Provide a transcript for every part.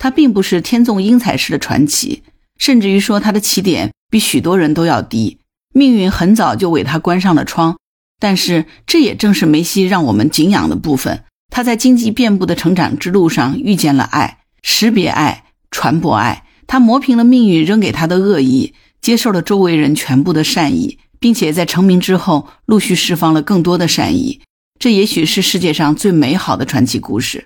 他并不是天纵英才式的传奇，甚至于说他的起点比许多人都要低，命运很早就为他关上了窗。但是这也正是梅西让我们敬仰的部分。他在荆棘遍布的成长之路上遇见了爱，识别爱，传播爱。他磨平了命运扔给他的恶意，接受了周围人全部的善意，并且在成名之后陆续释放了更多的善意。这也许是世界上最美好的传奇故事。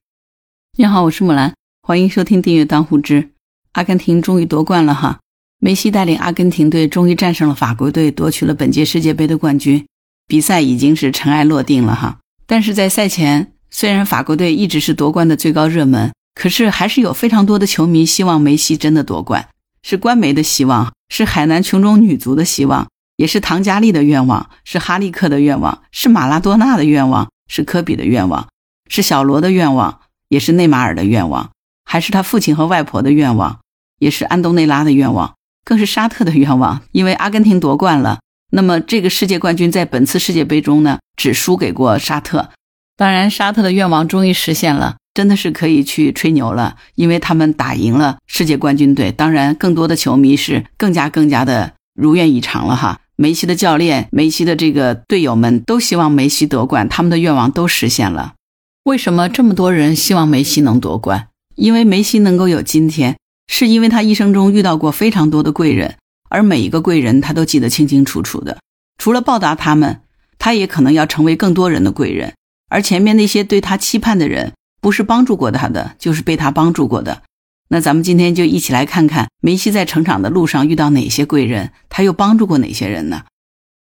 你好，我是木兰，欢迎收听订阅当户知。阿根廷终于夺冠了哈！梅西带领阿根廷队终于战胜了法国队，夺取了本届世界杯的冠军。比赛已经是尘埃落定了哈，但是在赛前。虽然法国队一直是夺冠的最高热门，可是还是有非常多的球迷希望梅西真的夺冠，是官媒的希望，是海南琼中女足的希望，也是唐佳丽的愿望，是哈利克的愿望，是马拉多纳的愿望，是科比的愿望，是小罗的愿望，也是内马尔的愿望，还是他父亲和外婆的愿望，也是安东内拉的愿望，更是沙特的愿望。因为阿根廷夺冠了，那么这个世界冠军在本次世界杯中呢，只输给过沙特。当然，沙特的愿望终于实现了，真的是可以去吹牛了，因为他们打赢了世界冠军队。当然，更多的球迷是更加更加的如愿以偿了哈。梅西的教练、梅西的这个队友们都希望梅西夺冠，他们的愿望都实现了。为什么这么多人希望梅西能夺冠？因为梅西能够有今天，是因为他一生中遇到过非常多的贵人，而每一个贵人他都记得清清楚楚的。除了报答他们，他也可能要成为更多人的贵人。而前面那些对他期盼的人，不是帮助过他的，就是被他帮助过的。那咱们今天就一起来看看梅西在成长的路上遇到哪些贵人，他又帮助过哪些人呢？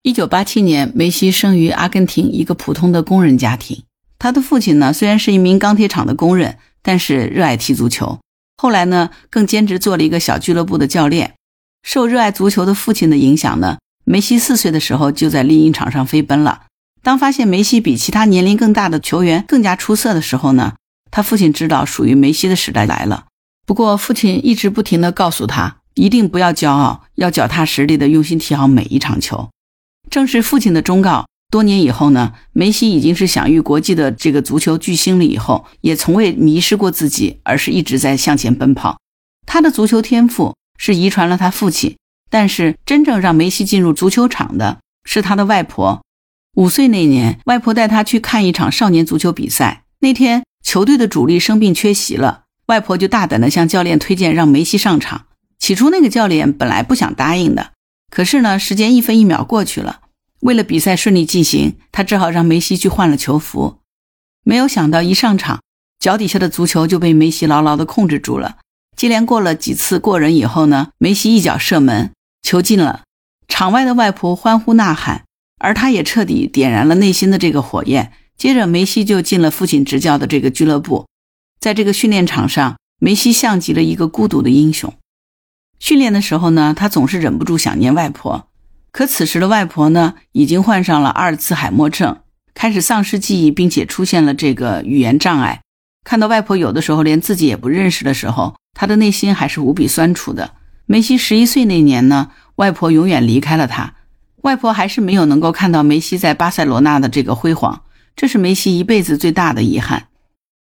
一九八七年，梅西生于阿根廷一个普通的工人家庭。他的父亲呢，虽然是一名钢铁厂的工人，但是热爱踢足球。后来呢，更兼职做了一个小俱乐部的教练。受热爱足球的父亲的影响呢，梅西四岁的时候就在丽婴场上飞奔了。当发现梅西比其他年龄更大的球员更加出色的时候呢，他父亲知道属于梅西的时代来了。不过，父亲一直不停地告诉他，一定不要骄傲，要脚踏实地地用心踢好每一场球。正是父亲的忠告，多年以后呢，梅西已经是享誉国际的这个足球巨星了。以后也从未迷失过自己，而是一直在向前奔跑。他的足球天赋是遗传了他父亲，但是真正让梅西进入足球场的是他的外婆。五岁那年，外婆带他去看一场少年足球比赛。那天，球队的主力生病缺席了，外婆就大胆地向教练推荐让梅西上场。起初，那个教练本来不想答应的，可是呢，时间一分一秒过去了，为了比赛顺利进行，他只好让梅西去换了球服。没有想到，一上场，脚底下的足球就被梅西牢牢地控制住了。接连过了几次过人以后呢，梅西一脚射门，球进了。场外的外婆欢呼呐喊。而他也彻底点燃了内心的这个火焰。接着，梅西就进了父亲执教的这个俱乐部，在这个训练场上，梅西像极了一个孤独的英雄。训练的时候呢，他总是忍不住想念外婆。可此时的外婆呢，已经患上了阿尔茨海默症，开始丧失记忆，并且出现了这个语言障碍。看到外婆有的时候连自己也不认识的时候，他的内心还是无比酸楚的。梅西十一岁那年呢，外婆永远离开了他。外婆还是没有能够看到梅西在巴塞罗那的这个辉煌，这是梅西一辈子最大的遗憾。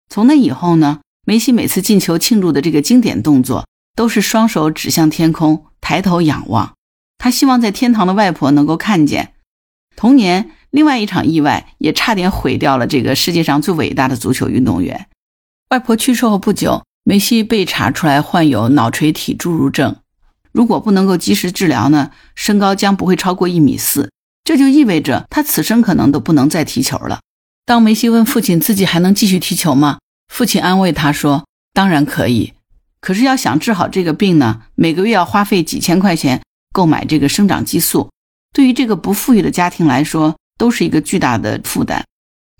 从那以后呢，梅西每次进球庆祝的这个经典动作，都是双手指向天空，抬头仰望。他希望在天堂的外婆能够看见。同年，另外一场意外也差点毁掉了这个世界上最伟大的足球运动员。外婆去世后不久，梅西被查出来患有脑垂体侏儒症。如果不能够及时治疗呢，身高将不会超过一米四，这就意味着他此生可能都不能再踢球了。当梅西问父亲自己还能继续踢球吗？父亲安慰他说：“当然可以，可是要想治好这个病呢，每个月要花费几千块钱购买这个生长激素，对于这个不富裕的家庭来说都是一个巨大的负担。”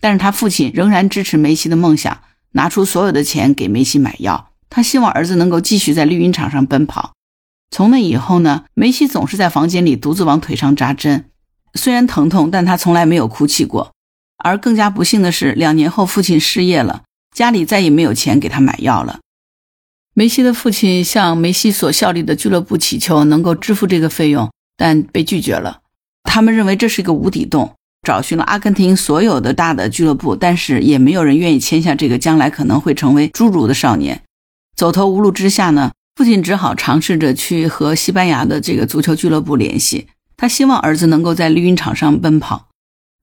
但是他父亲仍然支持梅西的梦想，拿出所有的钱给梅西买药，他希望儿子能够继续在绿茵场上奔跑。从那以后呢，梅西总是在房间里独自往腿上扎针，虽然疼痛，但他从来没有哭泣过。而更加不幸的是，两年后父亲失业了，家里再也没有钱给他买药了。梅西的父亲向梅西所效力的俱乐部祈求能够支付这个费用，但被拒绝了。他们认为这是一个无底洞，找寻了阿根廷所有的大的俱乐部，但是也没有人愿意签下这个将来可能会成为侏儒的少年。走投无路之下呢，父亲只好尝试着去和西班牙的这个足球俱乐部联系，他希望儿子能够在绿茵场上奔跑。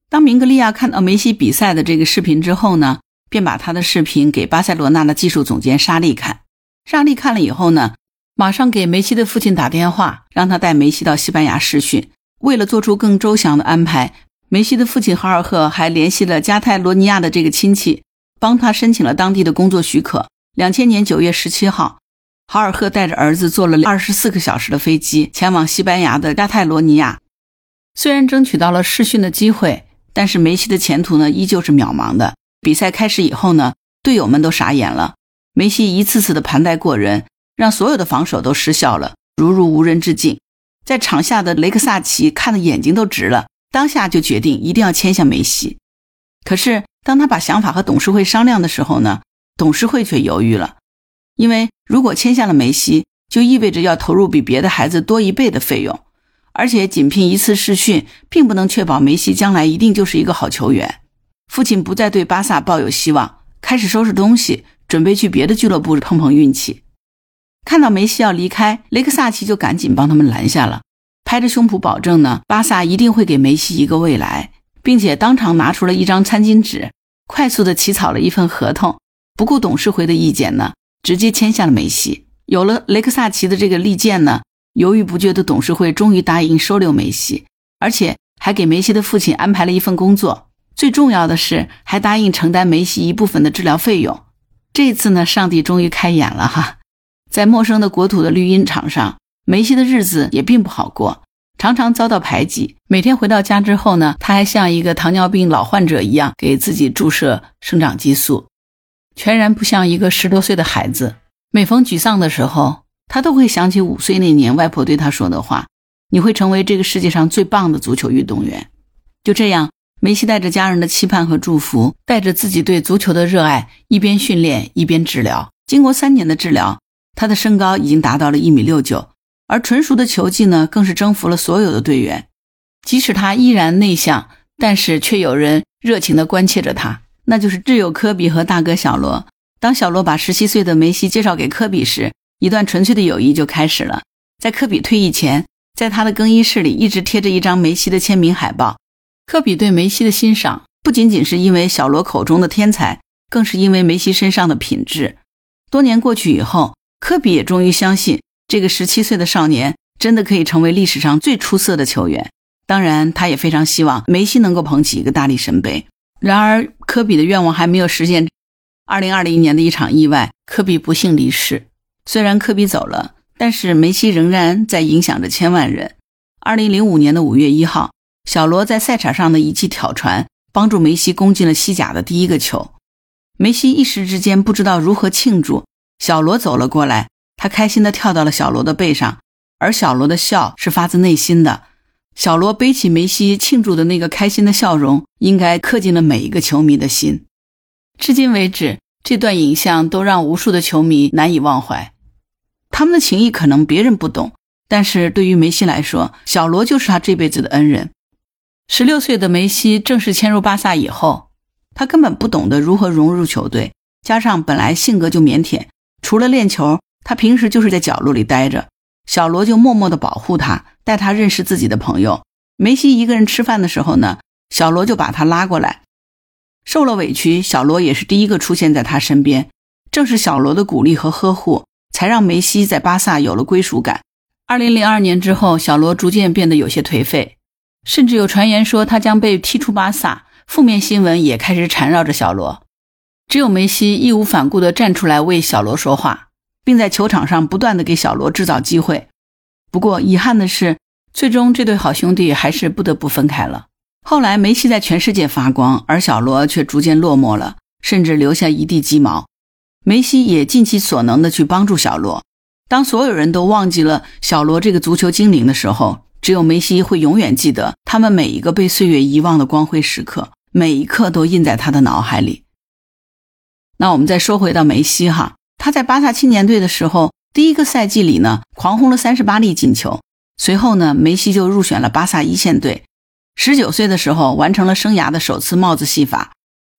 当明格利亚看到梅西比赛的这个视频之后呢，便把他的视频给巴塞罗那的技术总监沙利看。沙利看了以后呢，马上给梅西的父亲打电话，让他带梅西到西班牙试训。为了做出更周详的安排，梅西的父亲哈尔赫还联系了加泰罗尼亚的这个亲戚，帮他申请了当地的工作许可。两千年九月十七号，哈尔赫带着儿子坐了二十四个小时的飞机，前往西班牙的加泰罗尼亚。虽然争取到了试训的机会。但是梅西的前途呢，依旧是渺茫的。比赛开始以后呢，队友们都傻眼了。梅西一次次的盘带过人，让所有的防守都失效了，如入无人之境。在场下的雷克萨奇看的眼睛都直了，当下就决定一定要签下梅西。可是当他把想法和董事会商量的时候呢，董事会却犹豫了，因为如果签下了梅西，就意味着要投入比别的孩子多一倍的费用。而且仅凭一次试训，并不能确保梅西将来一定就是一个好球员。父亲不再对巴萨抱有希望，开始收拾东西，准备去别的俱乐部碰碰运气。看到梅西要离开，雷克萨奇就赶紧帮他们拦下了，拍着胸脯保证呢，巴萨一定会给梅西一个未来，并且当场拿出了一张餐巾纸，快速的起草了一份合同，不顾董事会的意见呢，直接签下了梅西。有了雷克萨奇的这个利剑呢。犹豫不决的董事会终于答应收留梅西，而且还给梅西的父亲安排了一份工作。最重要的是，还答应承担梅西一部分的治疗费用。这次呢，上帝终于开眼了哈！在陌生的国土的绿茵场上，梅西的日子也并不好过，常常遭到排挤。每天回到家之后呢，他还像一个糖尿病老患者一样给自己注射生长激素，全然不像一个十多岁的孩子。每逢沮丧的时候，他都会想起五岁那年外婆对他说的话：“你会成为这个世界上最棒的足球运动员。”就这样，梅西带着家人的期盼和祝福，带着自己对足球的热爱，一边训练一边治疗。经过三年的治疗，他的身高已经达到了一米六九，而纯熟的球技呢，更是征服了所有的队员。即使他依然内向，但是却有人热情地关切着他，那就是挚友科比和大哥小罗。当小罗把十七岁的梅西介绍给科比时，一段纯粹的友谊就开始了。在科比退役前，在他的更衣室里一直贴着一张梅西的签名海报。科比对梅西的欣赏不仅仅是因为小罗口中的天才，更是因为梅西身上的品质。多年过去以后，科比也终于相信这个十七岁的少年真的可以成为历史上最出色的球员。当然，他也非常希望梅西能够捧起一个大力神杯。然而，科比的愿望还没有实现。二零二零年的一场意外，科比不幸离世。虽然科比走了，但是梅西仍然在影响着千万人。二零零五年的五月一号，小罗在赛场上的一记挑传，帮助梅西攻进了西甲的第一个球。梅西一时之间不知道如何庆祝。小罗走了过来，他开心地跳到了小罗的背上，而小罗的笑是发自内心的。小罗背起梅西庆祝的那个开心的笑容，应该刻进了每一个球迷的心。至今为止，这段影像都让无数的球迷难以忘怀。他们的情谊可能别人不懂，但是对于梅西来说，小罗就是他这辈子的恩人。十六岁的梅西正式迁入巴萨以后，他根本不懂得如何融入球队，加上本来性格就腼腆，除了练球，他平时就是在角落里待着。小罗就默默地保护他，带他认识自己的朋友。梅西一个人吃饭的时候呢，小罗就把他拉过来。受了委屈，小罗也是第一个出现在他身边。正是小罗的鼓励和呵护。才让梅西在巴萨有了归属感。二零零二年之后，小罗逐渐变得有些颓废，甚至有传言说他将被踢出巴萨。负面新闻也开始缠绕着小罗。只有梅西义无反顾地站出来为小罗说话，并在球场上不断地给小罗制造机会。不过，遗憾的是，最终这对好兄弟还是不得不分开了。后来，梅西在全世界发光，而小罗却逐渐落寞了，甚至留下一地鸡毛。梅西也尽其所能的去帮助小罗。当所有人都忘记了小罗这个足球精灵的时候，只有梅西会永远记得他们每一个被岁月遗忘的光辉时刻，每一刻都印在他的脑海里。那我们再说回到梅西哈，他在巴萨青年队的时候，第一个赛季里呢，狂轰了三十八粒进球。随后呢，梅西就入选了巴萨一线队。十九岁的时候，完成了生涯的首次帽子戏法。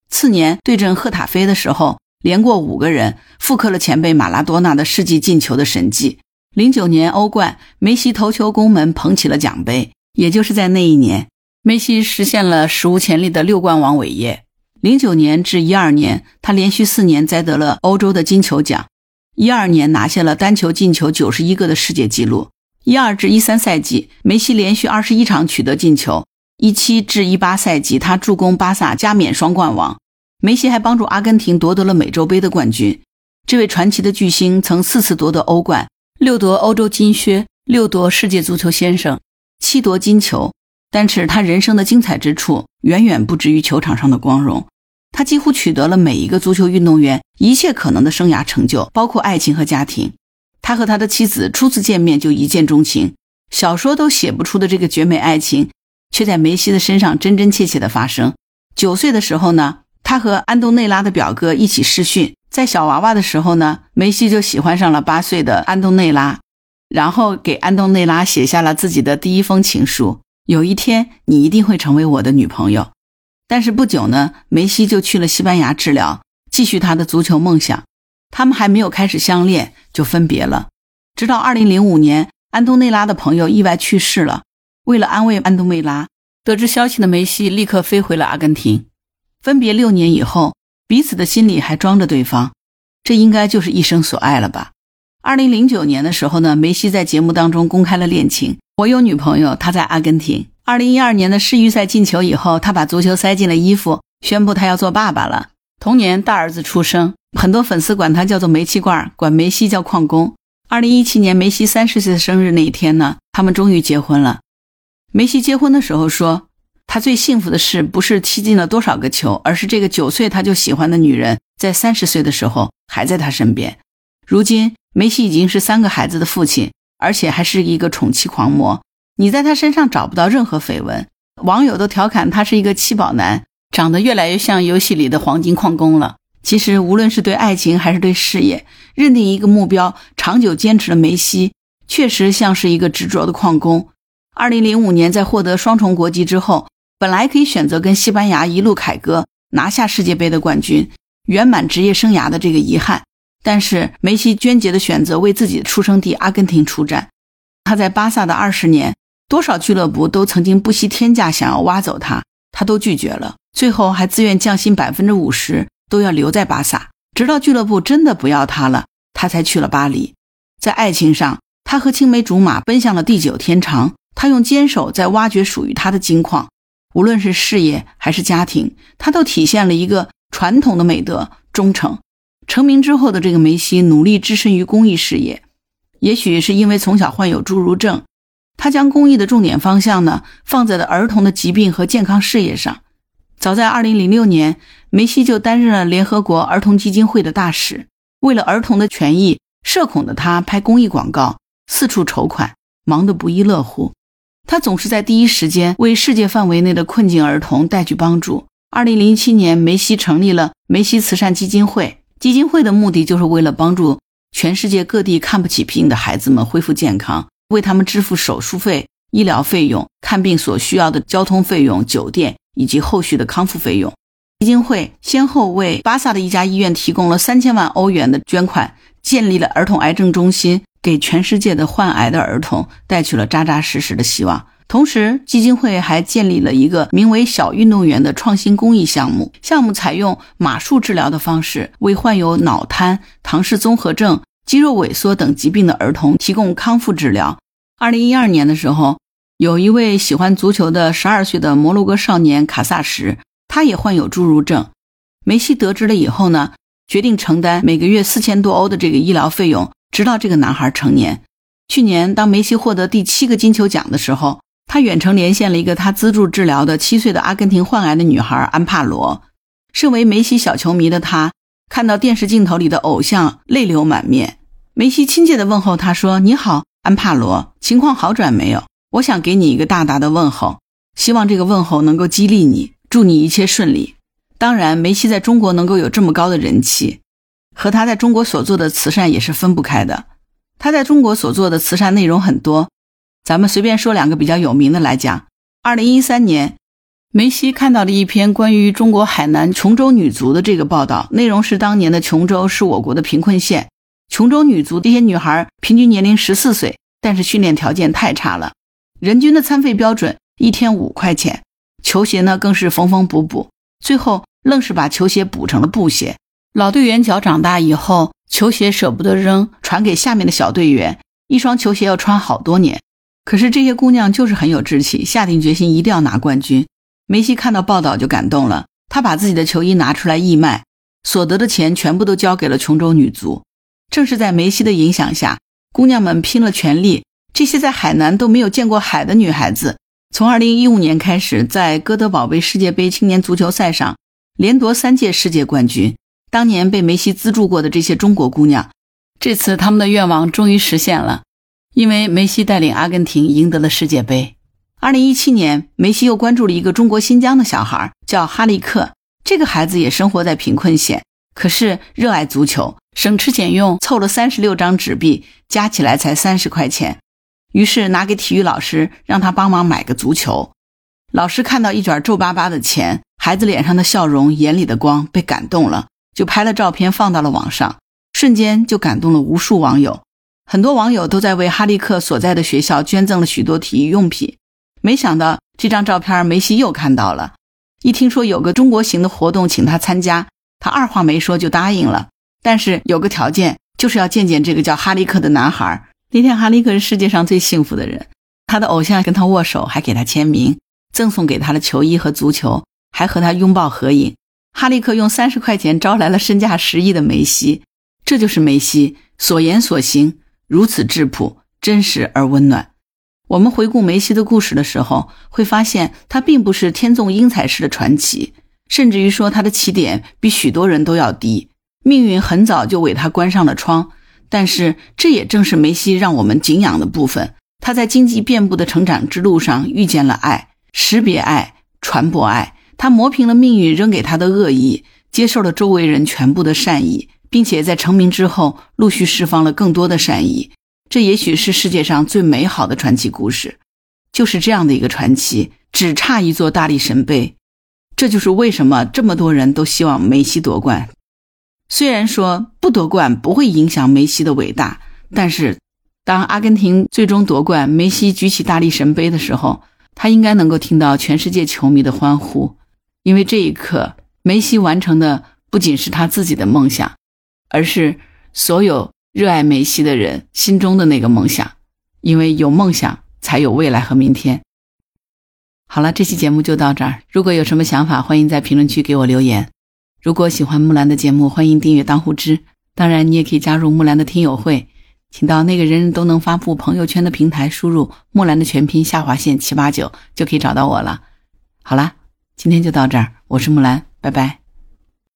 次年对阵赫塔菲的时候。连过五个人，复刻了前辈马拉多纳的世纪进球的神迹。零九年欧冠，梅西头球攻门，捧起了奖杯。也就是在那一年，梅西实现了史无前例的六冠王伟业。零九年至一二年，他连续四年摘得了欧洲的金球奖。一二年拿下了单球进球九十一个的世界纪录。一二至一三赛季，梅西连续二十一场取得进球。一七至一八赛季，他助攻巴萨加冕双冠王。梅西还帮助阿根廷夺得了美洲杯的冠军。这位传奇的巨星曾四次夺得欧冠，六夺欧洲金靴，六夺世界足球先生，七夺金球。但是他人生的精彩之处远远不止于球场上的光荣。他几乎取得了每一个足球运动员一切可能的生涯成就，包括爱情和家庭。他和他的妻子初次见面就一见钟情，小说都写不出的这个绝美爱情，却在梅西的身上真真切切的发生。九岁的时候呢，他和安东内拉的表哥一起试训，在小娃娃的时候呢，梅西就喜欢上了八岁的安东内拉，然后给安东内拉写下了自己的第一封情书：“有一天，你一定会成为我的女朋友。”但是不久呢，梅西就去了西班牙治疗，继续他的足球梦想。他们还没有开始相恋就分别了。直到2005年，安东内拉的朋友意外去世了。为了安慰安东内拉，得知消息的梅西立刻飞回了阿根廷。分别六年以后，彼此的心里还装着对方，这应该就是一生所爱了吧？2009年的时候呢，梅西在节目当中公开了恋情：“我有女朋友，她在阿根廷。”二零一二年的世预赛进球以后，他把足球塞进了衣服，宣布他要做爸爸了。同年大儿子出生，很多粉丝管他叫做煤气罐，管梅西叫矿工。二零一七年梅西三十岁生日那一天呢，他们终于结婚了。梅西结婚的时候说，他最幸福的事不是踢进了多少个球，而是这个九岁他就喜欢的女人在三十岁的时候还在他身边。如今梅西已经是三个孩子的父亲，而且还是一个宠妻狂魔。你在他身上找不到任何绯闻，网友都调侃他是一个七宝男，长得越来越像游戏里的黄金矿工了。其实，无论是对爱情还是对事业，认定一个目标，长久坚持的梅西，确实像是一个执着的矿工。二零零五年，在获得双重国籍之后，本来可以选择跟西班牙一路凯歌，拿下世界杯的冠军，圆满职业生涯的这个遗憾，但是梅西娟洁的选择为自己的出生地阿根廷出战。他在巴萨的二十年。多少俱乐部都曾经不惜天价想要挖走他，他都拒绝了。最后还自愿降薪百分之五十，都要留在巴萨。直到俱乐部真的不要他了，他才去了巴黎。在爱情上，他和青梅竹马奔向了地久天长。他用坚守在挖掘属于他的金矿。无论是事业还是家庭，他都体现了一个传统的美德——忠诚。成名之后的这个梅西，努力置身于公益事业。也许是因为从小患有侏儒症。他将公益的重点方向呢放在了儿童的疾病和健康事业上。早在2006年，梅西就担任了联合国儿童基金会的大使。为了儿童的权益，社恐的他拍公益广告，四处筹款，忙得不亦乐乎。他总是在第一时间为世界范围内的困境儿童带去帮助。2007年，梅西成立了梅西慈善基金会。基金会的目的就是为了帮助全世界各地看不起病的孩子们恢复健康。为他们支付手术费、医疗费用、看病所需要的交通费用、酒店以及后续的康复费用。基金会先后为巴萨的一家医院提供了三千万欧元的捐款，建立了儿童癌症中心，给全世界的患癌的儿童带去了扎扎实实的希望。同时，基金会还建立了一个名为“小运动员”的创新公益项目，项目采用马术治疗的方式，为患有脑瘫、唐氏综合症。肌肉萎缩等疾病的儿童提供康复治疗。二零一二年的时候，有一位喜欢足球的十二岁的摩洛哥少年卡萨什，他也患有侏儒症。梅西得知了以后呢，决定承担每个月四千多欧的这个医疗费用，直到这个男孩成年。去年，当梅西获得第七个金球奖的时候，他远程连线了一个他资助治疗的七岁的阿根廷患癌的女孩安帕罗。身为梅西小球迷的他。看到电视镜头里的偶像，泪流满面。梅西亲切地问候他说：“你好，安帕罗，情况好转没有？我想给你一个大大的问候，希望这个问候能够激励你，祝你一切顺利。”当然，梅西在中国能够有这么高的人气，和他在中国所做的慈善也是分不开的。他在中国所做的慈善内容很多，咱们随便说两个比较有名的来讲。二零一三年，梅西看到了一篇关于中国海南琼州女足的这个报道，内容是当年的琼州是我国的贫困县，琼州女足这些女孩平均年龄十四岁，但是训练条件太差了，人均的餐费标准一天五块钱，球鞋呢更是缝缝补补，最后愣是把球鞋补成了布鞋。老队员脚长大以后，球鞋舍不得扔，传给下面的小队员，一双球鞋要穿好多年。可是这些姑娘就是很有志气，下定决心一定要拿冠军。梅西看到报道就感动了，他把自己的球衣拿出来义卖，所得的钱全部都交给了琼州女足。正是在梅西的影响下，姑娘们拼了全力。这些在海南都没有见过海的女孩子，从2015年开始，在哥德堡杯世界杯青年足球赛上连夺三届世界冠军。当年被梅西资助过的这些中国姑娘，这次他们的愿望终于实现了，因为梅西带领阿根廷赢得了世界杯。二零一七年，梅西又关注了一个中国新疆的小孩，叫哈利克。这个孩子也生活在贫困县，可是热爱足球，省吃俭用凑了三十六张纸币，加起来才三十块钱。于是拿给体育老师，让他帮忙买个足球。老师看到一卷皱巴巴的钱，孩子脸上的笑容，眼里的光，被感动了，就拍了照片放到了网上，瞬间就感动了无数网友。很多网友都在为哈利克所在的学校捐赠了许多体育用品。没想到这张照片梅西又看到了，一听说有个中国行的活动请他参加，他二话没说就答应了。但是有个条件，就是要见见这个叫哈利克的男孩。那天哈利克是世界上最幸福的人，他的偶像跟他握手，还给他签名，赠送给他的球衣和足球，还和他拥抱合影。哈利克用三十块钱招来了身价十亿的梅西，这就是梅西所言所行如此质朴、真实而温暖。我们回顾梅西的故事的时候，会发现他并不是天纵英才式的传奇，甚至于说他的起点比许多人都要低。命运很早就为他关上了窗，但是这也正是梅西让我们敬仰的部分。他在荆棘遍布的成长之路上遇见了爱，识别爱，传播爱。他磨平了命运扔给他的恶意，接受了周围人全部的善意，并且在成名之后陆续释放了更多的善意。这也许是世界上最美好的传奇故事，就是这样的一个传奇，只差一座大力神杯。这就是为什么这么多人都希望梅西夺冠。虽然说不夺冠不会影响梅西的伟大，但是当阿根廷最终夺冠，梅西举起大力神杯的时候，他应该能够听到全世界球迷的欢呼，因为这一刻，梅西完成的不仅是他自己的梦想，而是所有。热爱梅西的人心中的那个梦想，因为有梦想才有未来和明天。好了，这期节目就到这儿。如果有什么想法，欢迎在评论区给我留言。如果喜欢木兰的节目，欢迎订阅当户知。当然，你也可以加入木兰的听友会，请到那个人人都能发布朋友圈的平台，输入木兰的全拼下划线七八九，就可以找到我了。好啦，今天就到这儿，我是木兰，拜拜。